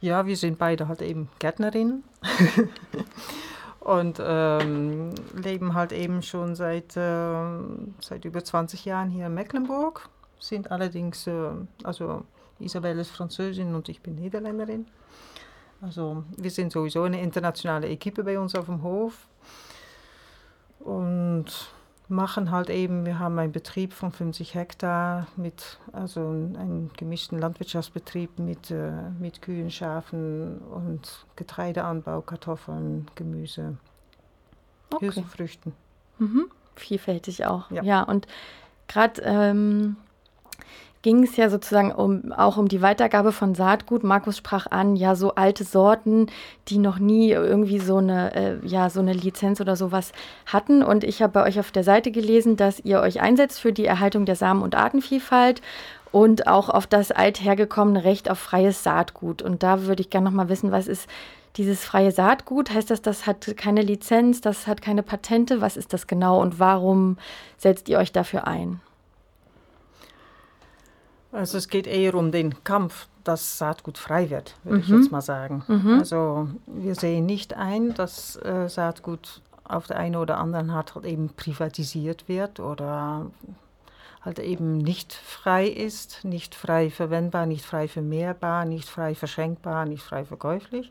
ja, wir sind beide halt eben Gärtnerinnen. [laughs] und ähm, leben halt eben schon seit, äh, seit über 20 Jahren hier in Mecklenburg sind allerdings, äh, also Isabelle ist Französin und ich bin Niederländerin. Also wir sind sowieso eine internationale Equipe bei uns auf dem Hof und machen halt eben, wir haben einen Betrieb von 50 Hektar mit, also einen gemischten Landwirtschaftsbetrieb mit, äh, mit Kühen, Schafen und Getreideanbau, Kartoffeln, Gemüse, okay. Hülsenfrüchten. Mhm. Vielfältig auch. Ja, ja und gerade ähm, ging es ja sozusagen um, auch um die Weitergabe von Saatgut. Markus sprach an, ja, so alte Sorten, die noch nie irgendwie so eine, äh, ja, so eine Lizenz oder sowas hatten. Und ich habe bei euch auf der Seite gelesen, dass ihr euch einsetzt für die Erhaltung der Samen- und Artenvielfalt und auch auf das althergekommene Recht auf freies Saatgut. Und da würde ich gerne noch mal wissen, was ist dieses freie Saatgut? Heißt das, das hat keine Lizenz, das hat keine Patente? Was ist das genau und warum setzt ihr euch dafür ein? Also es geht eher um den Kampf, dass Saatgut frei wird, würde Mhm. ich jetzt mal sagen. Mhm. Also wir sehen nicht ein, dass äh, Saatgut auf der einen oder anderen Art halt eben privatisiert wird oder halt eben nicht frei ist, nicht frei verwendbar, nicht frei vermehrbar, nicht frei verschenkbar, nicht frei verkäuflich.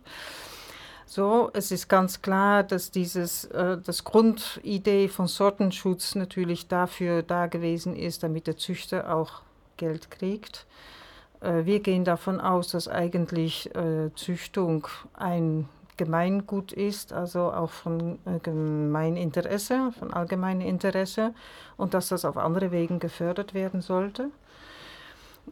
So, es ist ganz klar, dass dieses, äh, das Grundidee von Sortenschutz natürlich dafür da gewesen ist, damit der Züchter auch Geld kriegt. Äh, wir gehen davon aus, dass eigentlich äh, Züchtung ein Gemeingut ist, also auch von äh, Gemeininteresse, von allgemeinem Interesse und dass das auf andere Wegen gefördert werden sollte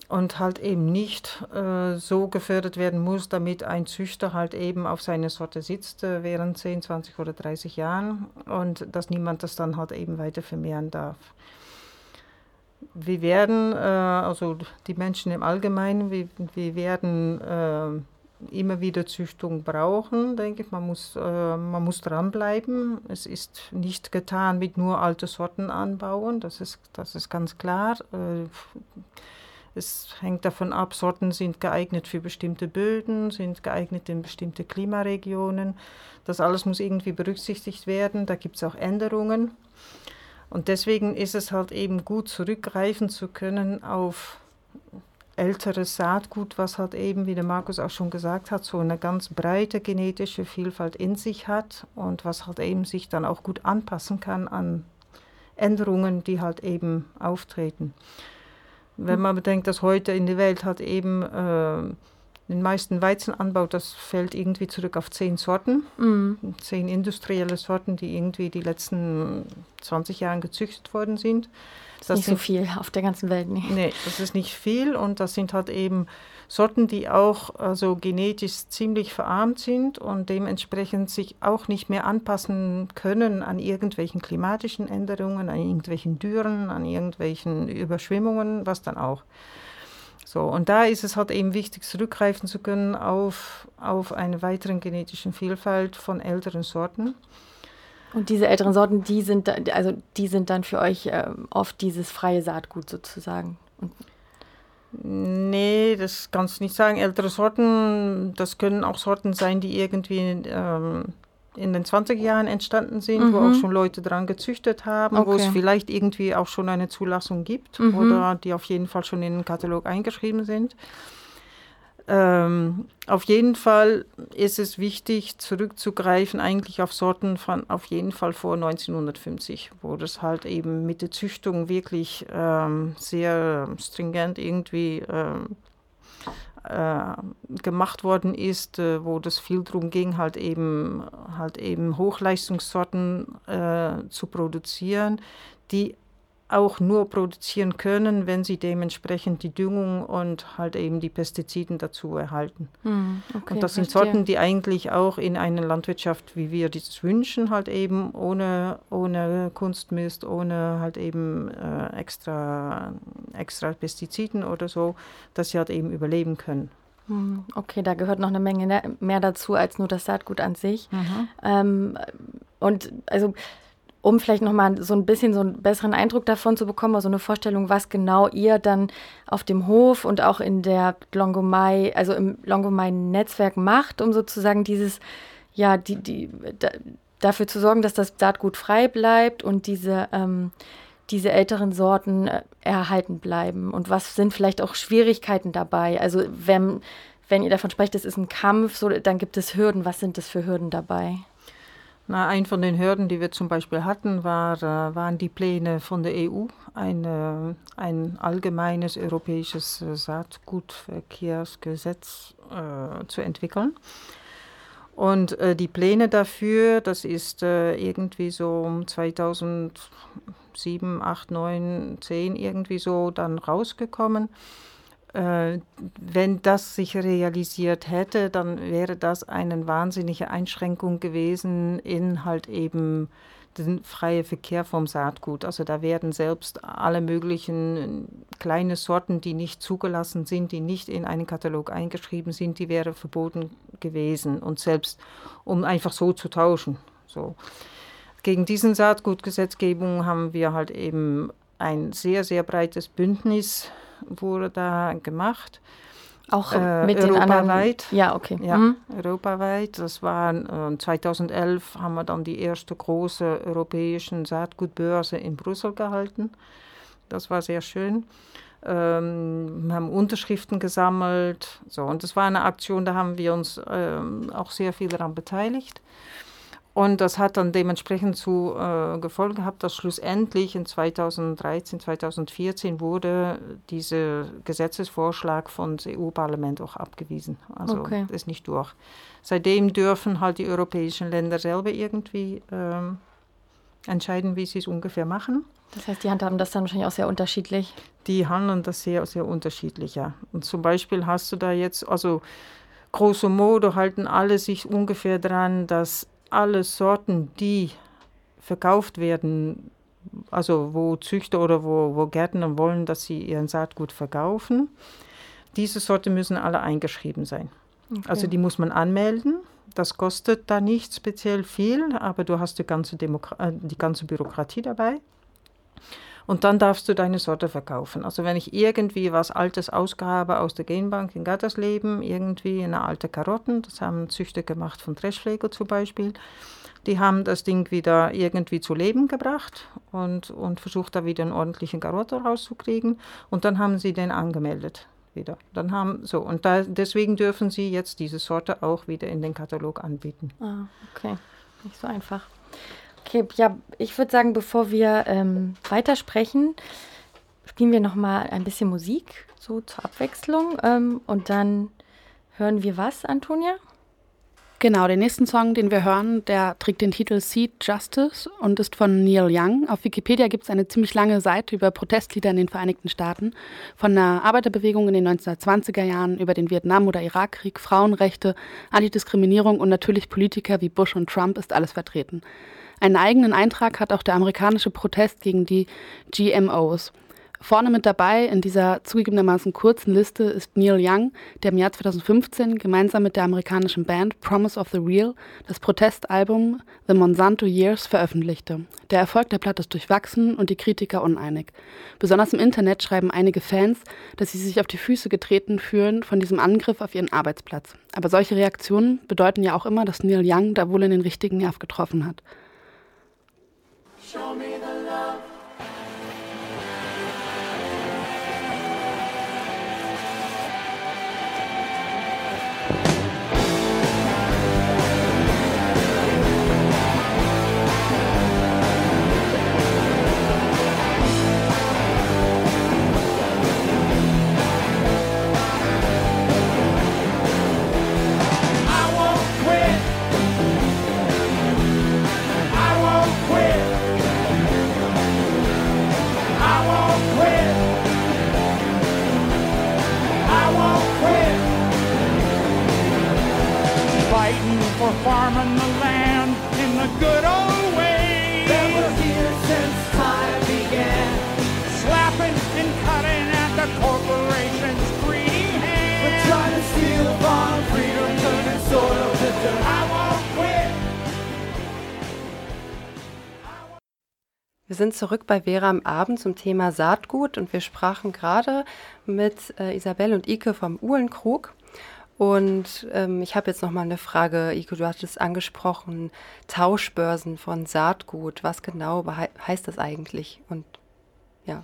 und halt eben nicht äh, so gefördert werden muss, damit ein Züchter halt eben auf seine Sorte sitzt äh, während 10, 20 oder 30 Jahren und dass niemand das dann halt eben weiter vermehren darf. Wir werden, äh, also die Menschen im Allgemeinen, wir, wir werden äh, immer wieder Züchtung brauchen, denke ich. Man muss, äh, man muss dranbleiben. Es ist nicht getan mit nur alte Sorten anbauen, das ist, das ist ganz klar. Äh, es hängt davon ab, Sorten sind geeignet für bestimmte Böden, sind geeignet in bestimmte Klimaregionen. Das alles muss irgendwie berücksichtigt werden. Da gibt es auch Änderungen. Und deswegen ist es halt eben gut, zurückgreifen zu können auf älteres Saatgut, was halt eben, wie der Markus auch schon gesagt hat, so eine ganz breite genetische Vielfalt in sich hat und was halt eben sich dann auch gut anpassen kann an Änderungen, die halt eben auftreten. Wenn man bedenkt, dass heute in der Welt halt eben äh, den meisten Weizenanbau, das fällt irgendwie zurück auf zehn Sorten, Mhm. zehn industrielle Sorten, die irgendwie die letzten 20 Jahre gezüchtet worden sind. Das ist nicht so sind- viel auf der ganzen Welt. Nee. Nee, das ist nicht viel und das sind halt eben Sorten, die auch also genetisch ziemlich verarmt sind und dementsprechend sich auch nicht mehr anpassen können an irgendwelchen klimatischen Änderungen, an irgendwelchen Dürren, an irgendwelchen Überschwemmungen, was dann auch. So, und da ist es halt eben wichtig, zurückgreifen zu können auf, auf eine weitere genetische Vielfalt von älteren Sorten. Und diese älteren Sorten, die sind, also die sind dann für euch ähm, oft dieses freie Saatgut sozusagen. Und Nee, das kannst du nicht sagen. Ältere Sorten, das können auch Sorten sein, die irgendwie ähm, in den 20 Jahren entstanden sind, wo Mhm. auch schon Leute dran gezüchtet haben, wo es Okay. vielleicht irgendwie auch schon eine Zulassung gibt Mhm. oder die auf jeden Fall schon in den Katalog eingeschrieben sind. Ähm, auf jeden Fall ist es wichtig, zurückzugreifen eigentlich auf Sorten von auf jeden Fall vor 1950, wo das halt eben mit der Züchtung wirklich ähm, sehr stringent irgendwie ähm, äh, gemacht worden ist, äh, wo das viel darum ging, halt eben, halt eben Hochleistungssorten äh, zu produzieren, die auch nur produzieren können, wenn sie dementsprechend die Düngung und halt eben die Pestiziden dazu erhalten. Hm, okay, und das sind verstehe. Sorten, die eigentlich auch in einer Landwirtschaft, wie wir das wünschen, halt eben ohne, ohne Kunstmist, ohne halt eben äh, extra, extra Pestiziden oder so, dass sie halt eben überleben können. Hm, Okay, da gehört noch eine Menge ne- mehr dazu als nur das Saatgut an sich. Ähm, und also, um vielleicht nochmal so ein bisschen so einen besseren Eindruck davon zu bekommen, also eine Vorstellung, was genau ihr dann auf dem Hof und auch in der Longomai, also im Longomai-Netzwerk macht, um sozusagen dieses, ja, die, die, da, dafür zu sorgen, dass das Saatgut frei bleibt und diese, ähm, diese älteren Sorten äh, erhalten bleiben? Und was sind vielleicht auch Schwierigkeiten dabei? Also wenn, wenn ihr davon sprecht, es ist ein Kampf, so, dann gibt es Hürden. Was sind das für Hürden dabei? Na, ein von den Hürden, die wir zum Beispiel hatten, war, äh, waren die Pläne von der EU, ein, äh, ein allgemeines europäisches äh, Saatgutverkehrsgesetz äh, zu entwickeln. Und äh, die Pläne dafür, das ist äh, irgendwie so um 2007, 8, 9, 10 irgendwie so dann rausgekommen. Äh, wenn das sich realisiert hätte, dann wäre das eine wahnsinnige Einschränkung gewesen in halt eben den freien Verkehr vom Saatgut. Also da werden selbst alle möglichen kleine Sorten, die nicht zugelassen sind, die nicht in einen Katalog eingeschrieben sind, die wäre verboten gewesen. Und selbst um einfach so zu tauschen. So. Gegen diesen Saatgutgesetzgebung haben wir halt eben ein sehr, sehr breites Bündnis wurde da gemacht. Auch äh, mit europaweit. Den ja, okay. Ja, mhm. europaweit. Das war äh, 2011 haben wir dann die erste große europäische Saatgutbörse in Brüssel gehalten. Das war sehr schön. Ähm, wir haben Unterschriften gesammelt. So, und das war eine Aktion, da haben wir uns ähm, auch sehr viel daran beteiligt. Und das hat dann dementsprechend zu äh, Gefolge gehabt, dass schlussendlich in 2013, 2014 wurde dieser Gesetzesvorschlag von EU-Parlament auch abgewiesen. Also okay. ist nicht durch. Seitdem dürfen halt die europäischen Länder selber irgendwie ähm, entscheiden, wie sie es ungefähr machen. Das heißt, die handhaben das dann wahrscheinlich auch sehr unterschiedlich? Die handeln das sehr, sehr unterschiedlich, ja. Und zum Beispiel hast du da jetzt, also grosso modo halten alle sich ungefähr dran, dass alle Sorten, die verkauft werden, also wo Züchter oder wo, wo Gärtner wollen, dass sie ihren Saatgut verkaufen, diese Sorten müssen alle eingeschrieben sein. Okay. Also die muss man anmelden. Das kostet da nicht speziell viel, aber du hast die ganze, Demokra äh, die ganze Bürokratie dabei. Und dann darfst du deine Sorte verkaufen. Also wenn ich irgendwie was Altes ausgabe aus der Genbank in Gattersleben, irgendwie eine alte Karotten, das haben Züchter gemacht von Trashpflege zum Beispiel, die haben das Ding wieder irgendwie zu Leben gebracht und, und versucht da wieder einen ordentlichen Karotte rauszukriegen. Und dann haben sie den angemeldet wieder. Dann haben so und da, deswegen dürfen sie jetzt diese Sorte auch wieder in den Katalog anbieten. Ah, okay, nicht so einfach. Okay, ja, ich würde sagen, bevor wir ähm, weitersprechen, spielen wir noch mal ein bisschen Musik, so zur Abwechslung. Ähm, und dann hören wir was, Antonia? Genau, den nächsten Song, den wir hören, der trägt den Titel Seed Justice und ist von Neil Young. Auf Wikipedia gibt es eine ziemlich lange Seite über Protestlieder in den Vereinigten Staaten. Von der Arbeiterbewegung in den 1920er Jahren über den Vietnam- oder Irakkrieg, Frauenrechte, Antidiskriminierung und natürlich Politiker wie Bush und Trump ist alles vertreten. Einen eigenen Eintrag hat auch der amerikanische Protest gegen die GMOs. Vorne mit dabei in dieser zugegebenermaßen kurzen Liste ist Neil Young, der im Jahr 2015 gemeinsam mit der amerikanischen Band Promise of the Real das Protestalbum The Monsanto Years veröffentlichte. Der Erfolg der Platte ist durchwachsen und die Kritiker uneinig. Besonders im Internet schreiben einige Fans, dass sie sich auf die Füße getreten fühlen von diesem Angriff auf ihren Arbeitsplatz. Aber solche Reaktionen bedeuten ja auch immer, dass Neil Young da wohl in den richtigen Nerv getroffen hat. Show me the love. Sind zurück bei Vera am Abend zum Thema Saatgut und wir sprachen gerade mit äh, Isabel und Ike vom Uhlenkrug und ähm, ich habe jetzt noch mal eine Frage, Iko, du hattest angesprochen, Tauschbörsen von Saatgut. Was genau heißt das eigentlich? Und ja.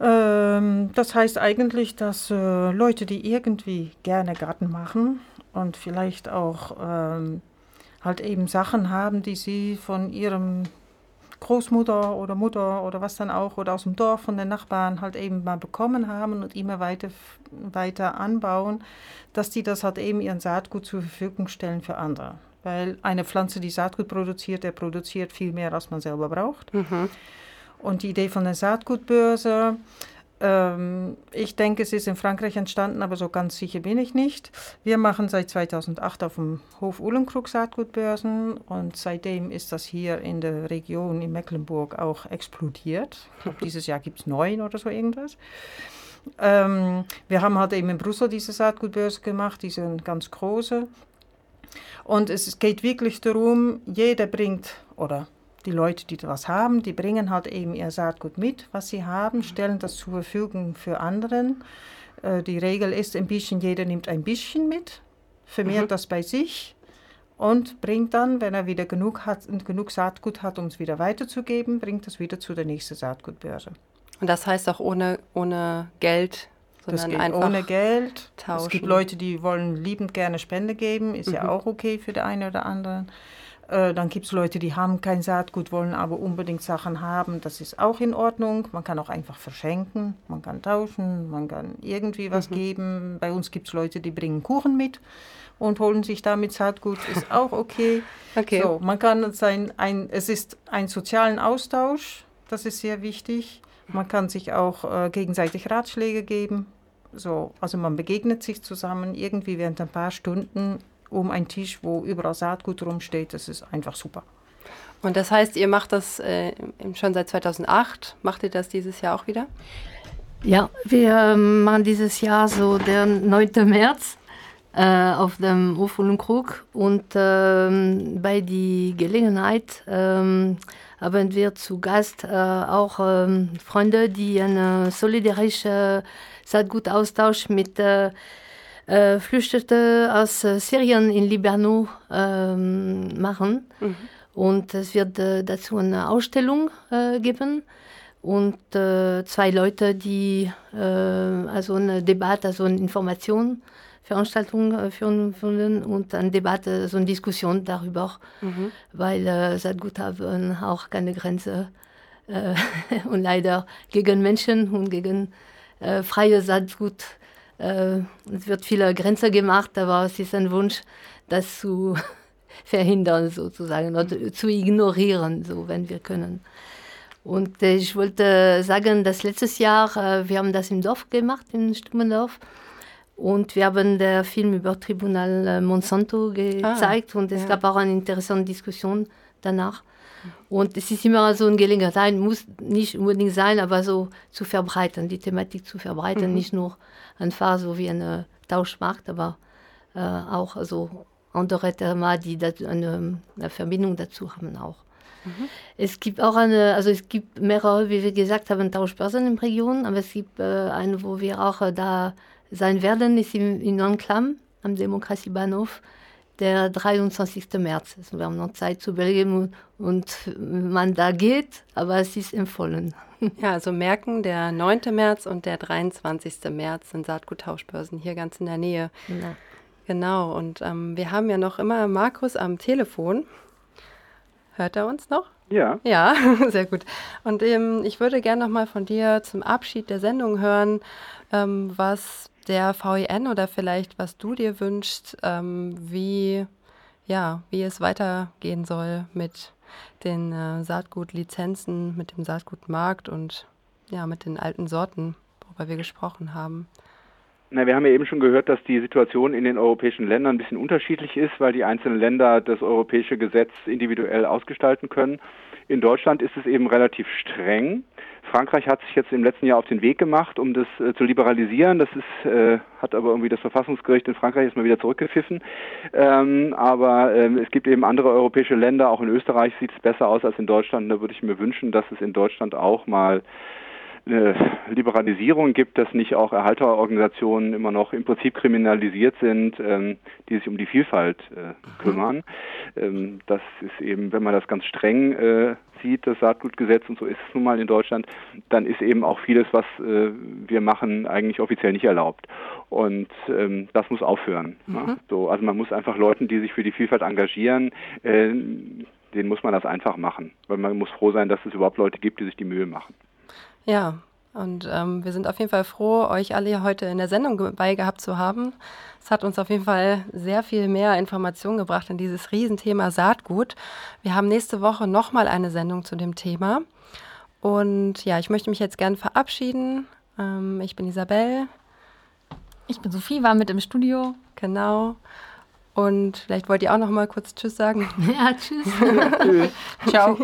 Ähm, das heißt eigentlich, dass äh, Leute, die irgendwie gerne Garten machen und vielleicht auch ähm, halt eben Sachen haben, die sie von ihrem Großmutter oder Mutter oder was dann auch oder aus dem Dorf von den Nachbarn halt eben mal bekommen haben und immer weiter, weiter anbauen, dass die das halt eben ihren Saatgut zur Verfügung stellen für andere. Weil eine Pflanze, die Saatgut produziert, der produziert viel mehr, als man selber braucht. Mhm. Und die Idee von der Saatgutbörse, ähm, ich denke, es ist in Frankreich entstanden, aber so ganz sicher bin ich nicht. Wir machen seit 2008 auf dem Hof Uhlenkrug Saatgutbörsen und seitdem ist das hier in der Region in Mecklenburg auch explodiert. Ich glaube, dieses Jahr gibt es neun oder so irgendwas. Ähm, wir haben halt eben in Brüssel diese Saatgutbörse gemacht, diese ganz große. Und es geht wirklich darum, jeder bringt, oder die Leute, die was haben, die bringen halt eben ihr Saatgut mit, was sie haben, stellen das zur Verfügung für anderen. Äh, die Regel ist ein bisschen, jeder nimmt ein bisschen mit, vermehrt mhm. das bei sich und bringt dann, wenn er wieder genug, hat, genug Saatgut hat, um es wieder weiterzugeben, bringt das wieder zu der nächsten Saatgutbörse. Und das heißt auch ohne, ohne Geld das geht einfach ohne Geld. Tauschen. Es gibt Leute, die wollen liebend gerne Spende geben, ist mhm. ja auch okay für den einen oder anderen. Äh, dann gibt es Leute, die haben kein Saatgut, wollen aber unbedingt Sachen haben. Das ist auch in Ordnung. Man kann auch einfach verschenken, man kann tauschen, man kann irgendwie was mhm. geben. Bei uns gibt es Leute, die bringen Kuchen mit und holen sich damit Saatgut, ist auch okay. [laughs] okay. So, man kann sein, ein, es ist ein sozialen Austausch, das ist sehr wichtig. Man kann sich auch äh, gegenseitig Ratschläge geben. So, also man begegnet sich zusammen irgendwie während ein paar Stunden um einen Tisch, wo überall Saatgut rumsteht. Das ist einfach super. Und das heißt, ihr macht das äh, schon seit 2008. Macht ihr das dieses Jahr auch wieder? Ja, wir machen dieses Jahr so der 9. März äh, auf dem Hof Krug und ähm, bei der Gelegenheit ähm, haben wir zu Gast äh, auch ähm, Freunde, die einen solidarischen Saatgutaustausch mit äh, Flüchtete aus äh, Syrien in Libano ähm, machen. Mhm. Und es wird äh, dazu eine Ausstellung äh, geben und äh, zwei Leute, die also eine Debatte, also eine Information Veranstaltung führen würden und eine Debatte, so eine Diskussion darüber, mhm. weil äh, Saatgut haben auch keine Grenze äh, [laughs] und leider gegen Menschen und gegen äh, freie Saatgut. Äh, es wird viele Grenzen gemacht, aber es ist ein Wunsch, das zu [laughs] verhindern sozusagen oder zu ignorieren, so wenn wir können. Und äh, ich wollte sagen, dass letztes Jahr, äh, wir haben das im Dorf gemacht, in Stummendorf, und wir haben den Film über Tribunal äh, Monsanto gezeigt ah, und es ja. gab auch eine interessante Diskussion danach. Und es ist immer so eine Gelegenheit, muss nicht unbedingt sein, aber so zu verbreiten, die Thematik zu verbreiten, mhm. nicht nur einfach so wie eine Tauschmarkt, aber äh, auch so andere Themen, die eine, eine, Verbindung dazu haben auch. Mhm. Es gibt auch eine, also es gibt mehrere, wie wir gesagt haben, Tauschbörsen in der Region, aber es gibt äh, eine, wo wir auch äh, da sein werden, ist in, in Anklam am Demokratiebahnhof der 23. März. Also wir haben noch Zeit zu überlegen und man da geht, aber es ist empfohlen. [laughs] Ja, also merken, der 9. März und der 23. März sind Saatguttauschbörsen hier ganz in der Nähe. Ja. Genau, und ähm, wir haben ja noch immer Markus am Telefon. Hört er uns noch? Ja. Ja, [laughs] sehr gut. Und ähm, ich würde gerne noch mal von dir zum Abschied der Sendung hören, ähm, was der VIN oder vielleicht was du dir wünschst, ähm, wie, ja, wie es weitergehen soll mit den äh, Saatgutlizenzen, mit dem Saatgutmarkt und ja, mit den alten Sorten, worüber wir gesprochen haben. Na, wir haben ja eben schon gehört, dass die Situation in den europäischen Ländern ein bisschen unterschiedlich ist, weil die einzelnen Länder das europäische Gesetz individuell ausgestalten können. In Deutschland ist es eben relativ streng. Frankreich hat sich jetzt im letzten Jahr auf den Weg gemacht, um das äh, zu liberalisieren. Das ist, äh, hat aber irgendwie das Verfassungsgericht in Frankreich erstmal wieder zurückgepfiffen. Ähm, aber ähm, es gibt eben andere europäische Länder, auch in Österreich sieht es besser aus als in Deutschland. Da würde ich mir wünschen, dass es in Deutschland auch mal eine Liberalisierung gibt, dass nicht auch Erhalterorganisationen immer noch im Prinzip kriminalisiert sind, ähm, die sich um die Vielfalt äh, kümmern. Ähm, das ist eben, wenn man das ganz streng äh, sieht, das Saatgutgesetz, und so ist es nun mal in Deutschland, dann ist eben auch vieles, was äh, wir machen, eigentlich offiziell nicht erlaubt. Und ähm, das muss aufhören. Mhm. Ne? So, also man muss einfach Leuten, die sich für die Vielfalt engagieren, äh, denen muss man das einfach machen. Weil man muss froh sein, dass es überhaupt Leute gibt, die sich die Mühe machen. Ja, und ähm, wir sind auf jeden Fall froh, euch alle heute in der Sendung dabei gehabt zu haben. Es hat uns auf jeden Fall sehr viel mehr Informationen gebracht in dieses Riesenthema Saatgut. Wir haben nächste Woche nochmal eine Sendung zu dem Thema. Und ja, ich möchte mich jetzt gern verabschieden. Ähm, ich bin Isabel. Ich bin Sophie, war mit im Studio. Genau. Und vielleicht wollt ihr auch noch mal kurz Tschüss sagen. [laughs] Ja, tschüss. [laughs] [laughs] Ciao.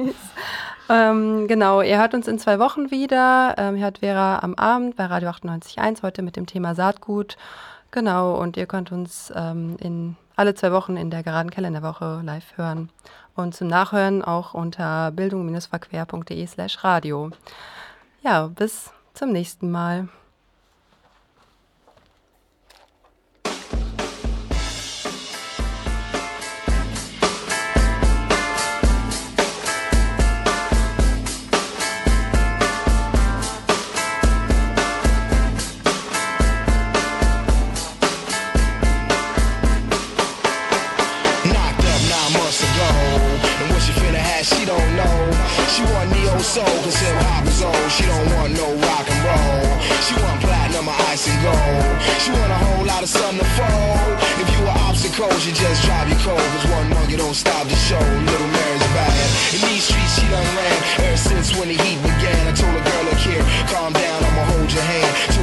Ähm, genau, ihr hört uns in zwei Wochen wieder. Ähm, ihr hört Vera am Abend bei Radio 98.1 heute mit dem Thema Saatgut. Genau, und ihr könnt uns ähm, in alle zwei Wochen in der geraden Kalenderwoche live hören. Und zum Nachhören auch unter bildung-verquer.de slash radio. Ja, bis zum nächsten Mal. should just drive your cold. Cause one you don't stop the show. Little Mary's bad. In these streets she done ran. Ever since when the heat began I told a girl, look here, calm down I'ma hold your hand.